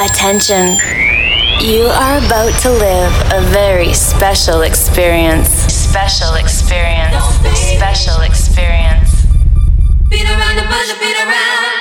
Attention. You are about to live a very special experience. Special experience. Special experience. Beat around the bush, beat around.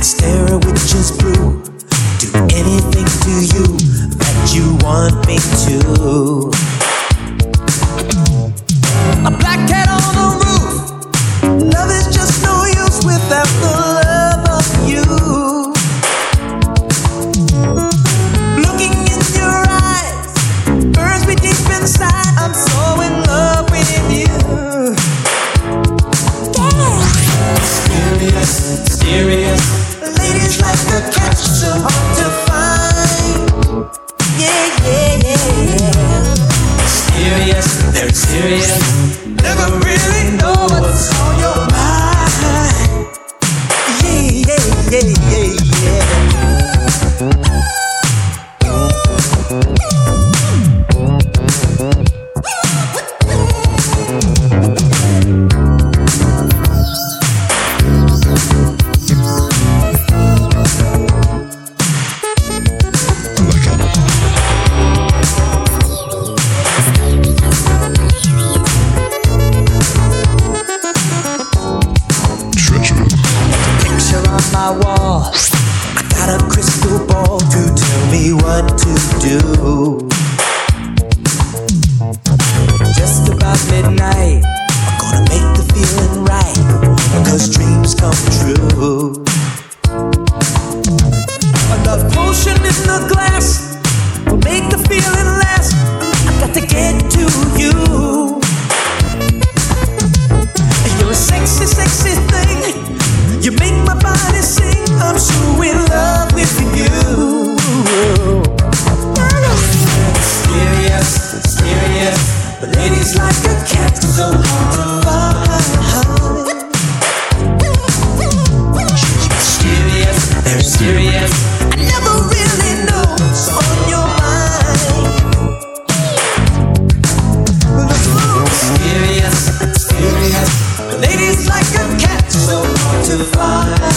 Stare at witch's brew. Do anything to you that you want me to. survive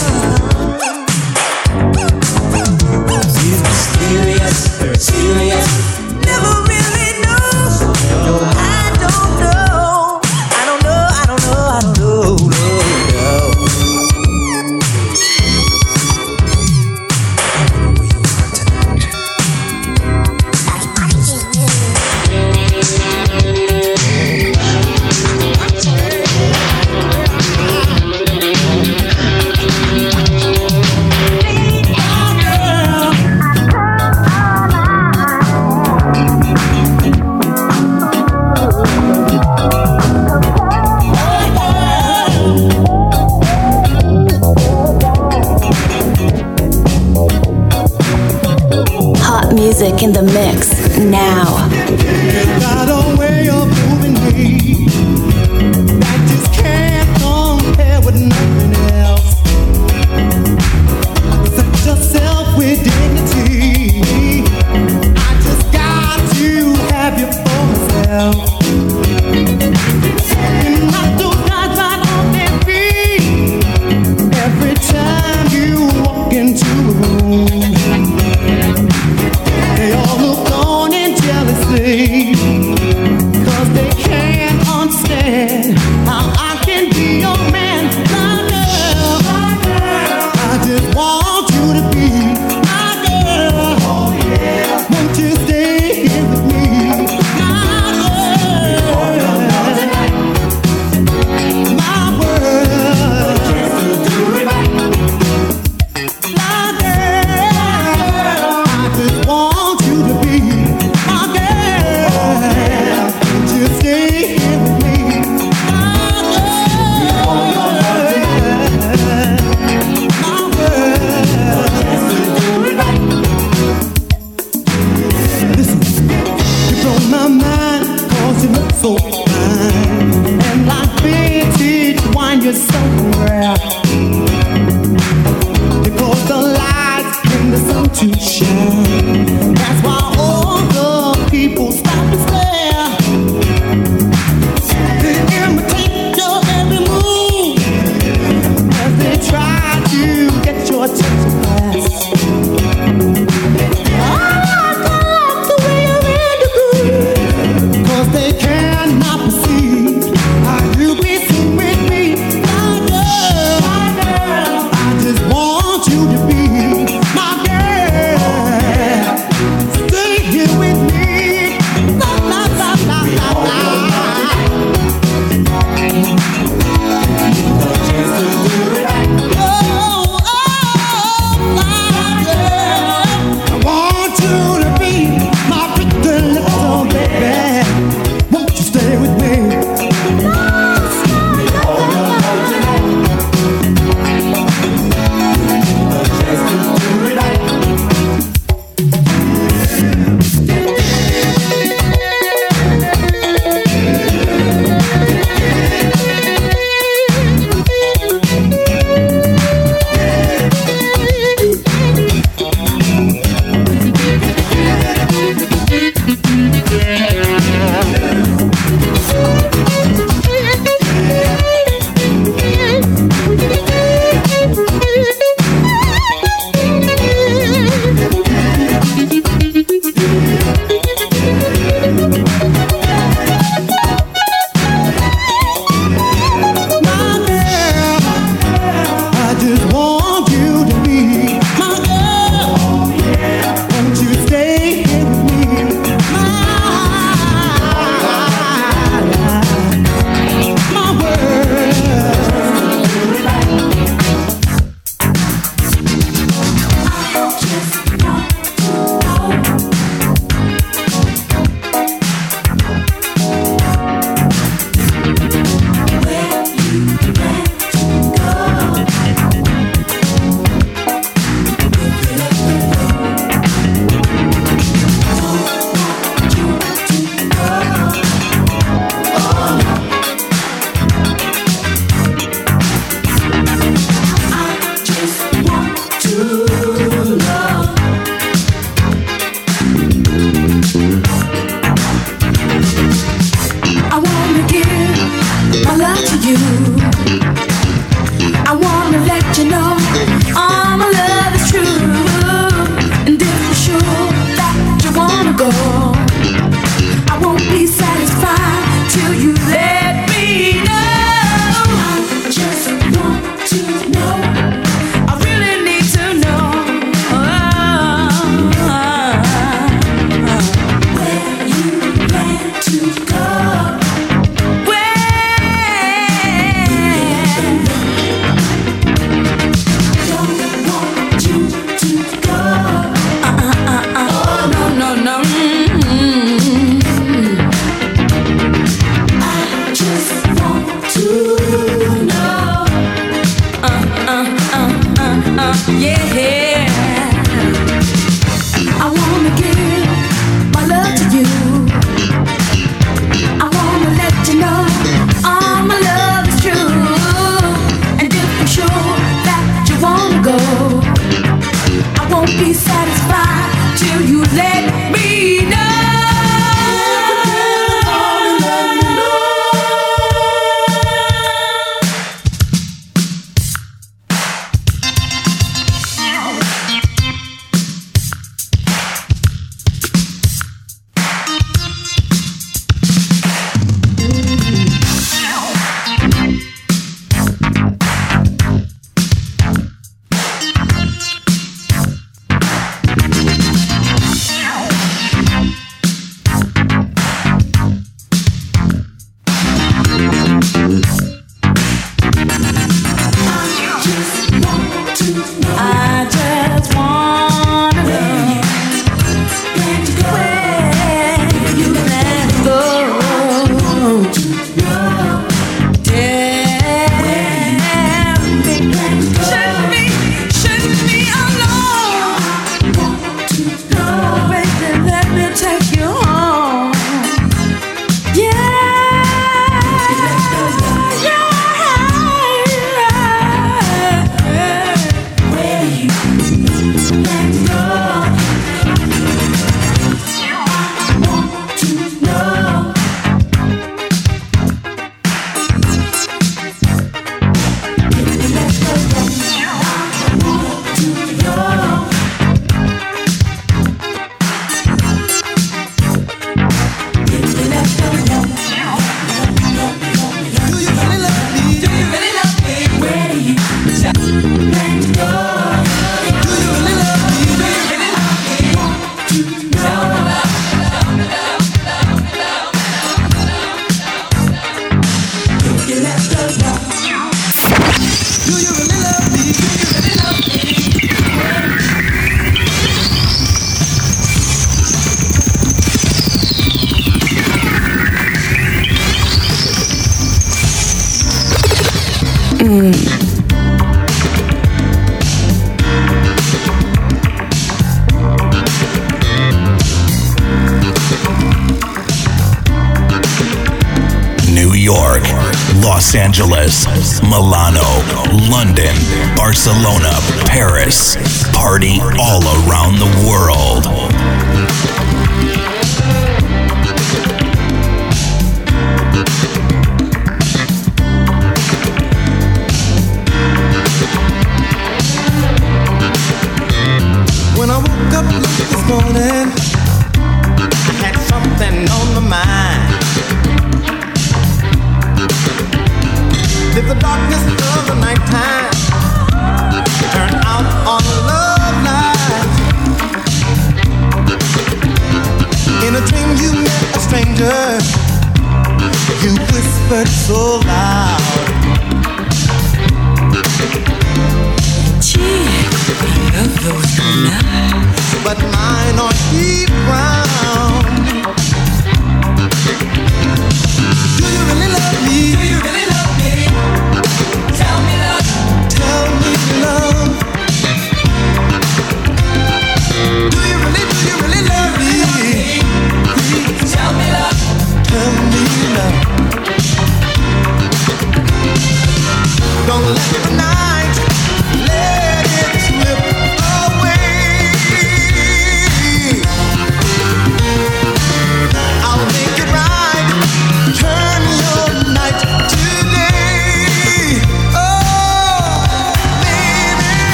cause you look so fine. And like vintage wine, you're so rare.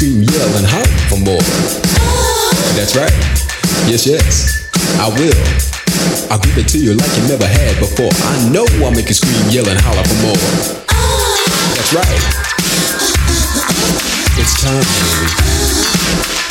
scream, yell, and holler for more. That's right. Yes, yes, I will. I'll give it to you like you never had before. I know I'll make you scream, yell, and holler for more. That's right. It's time.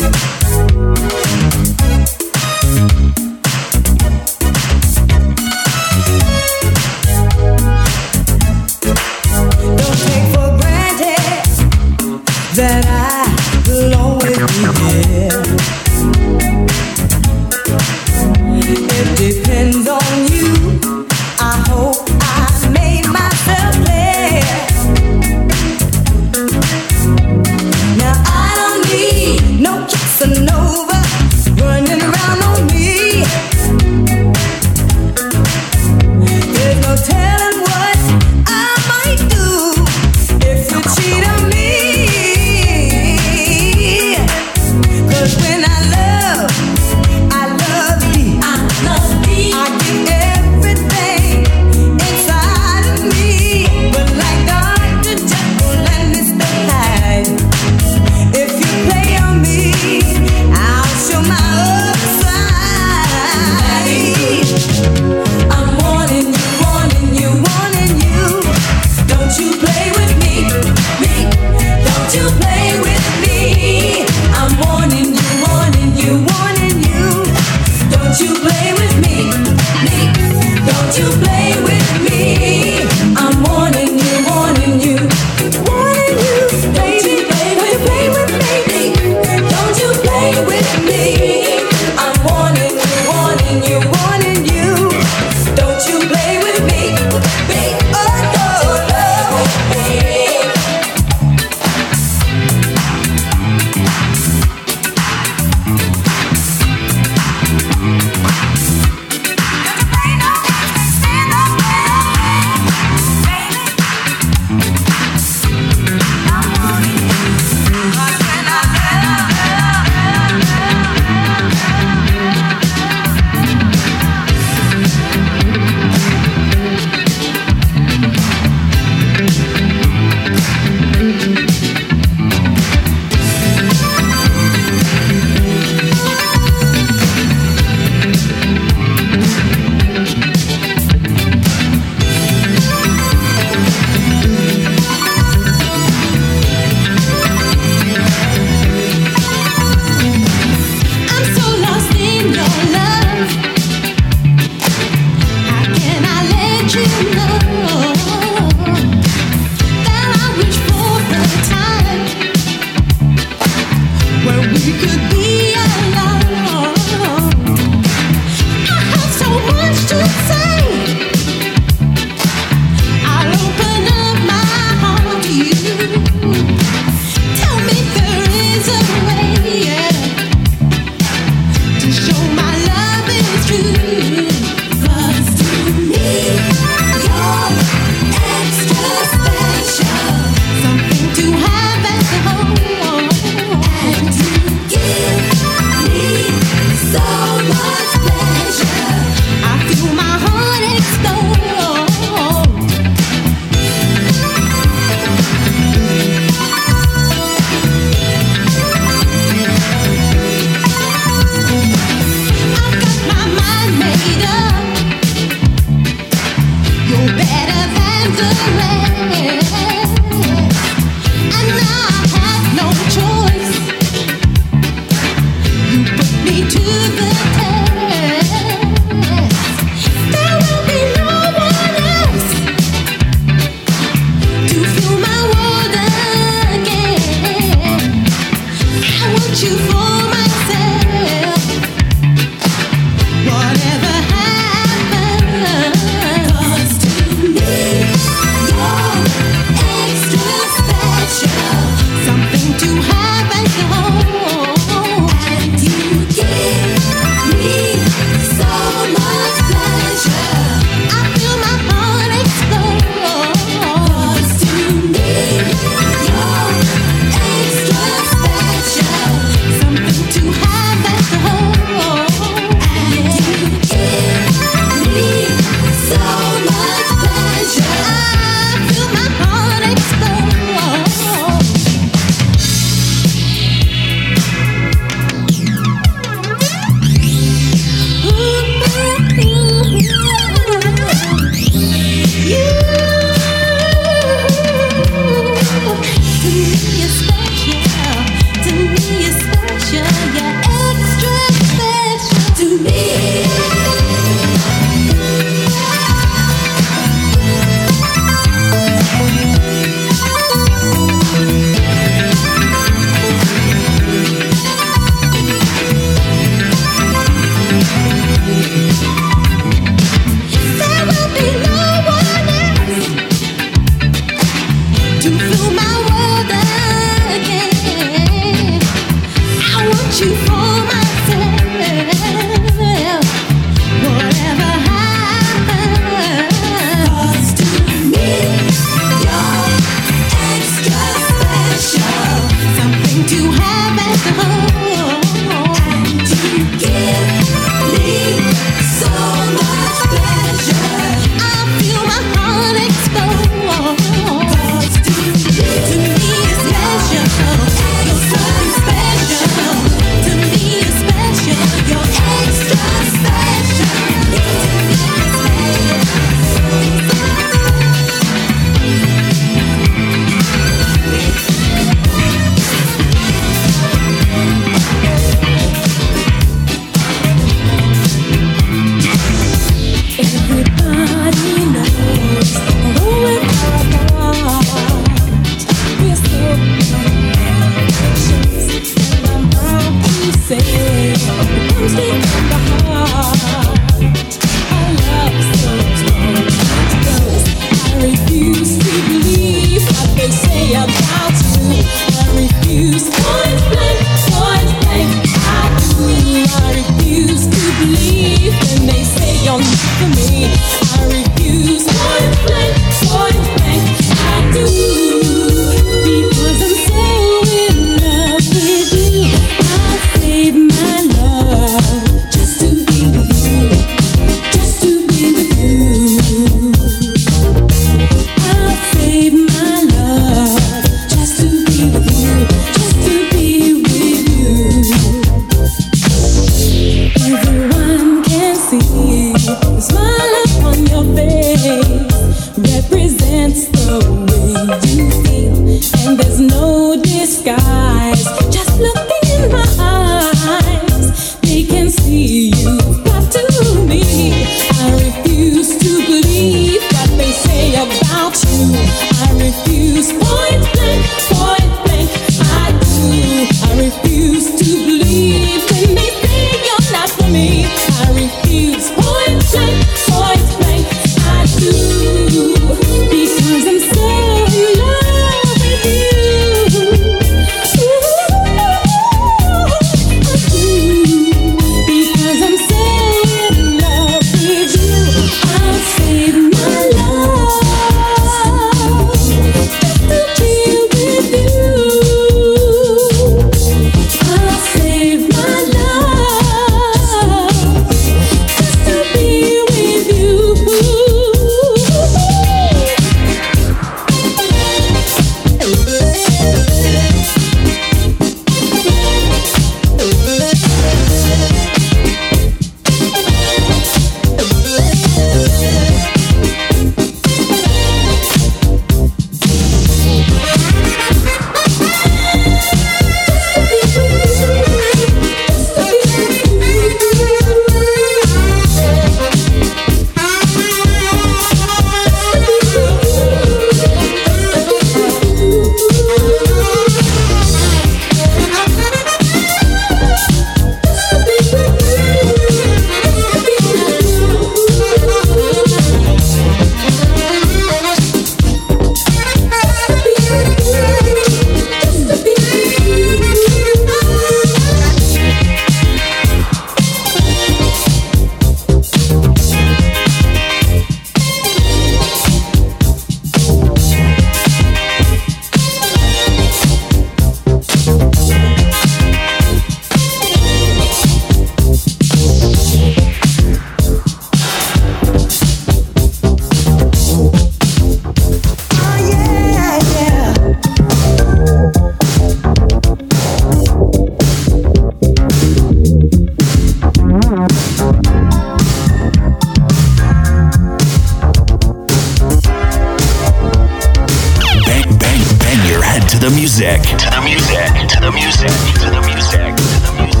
music. To the music. To the music. To the music. To the music.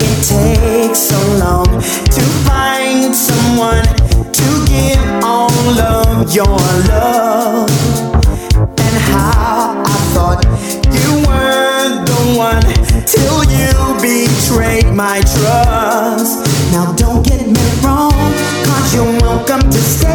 It takes so long to find someone to give all of your love. And how I thought you weren't the one till you betrayed my trust. Now don't get me wrong, cause you're welcome to stay.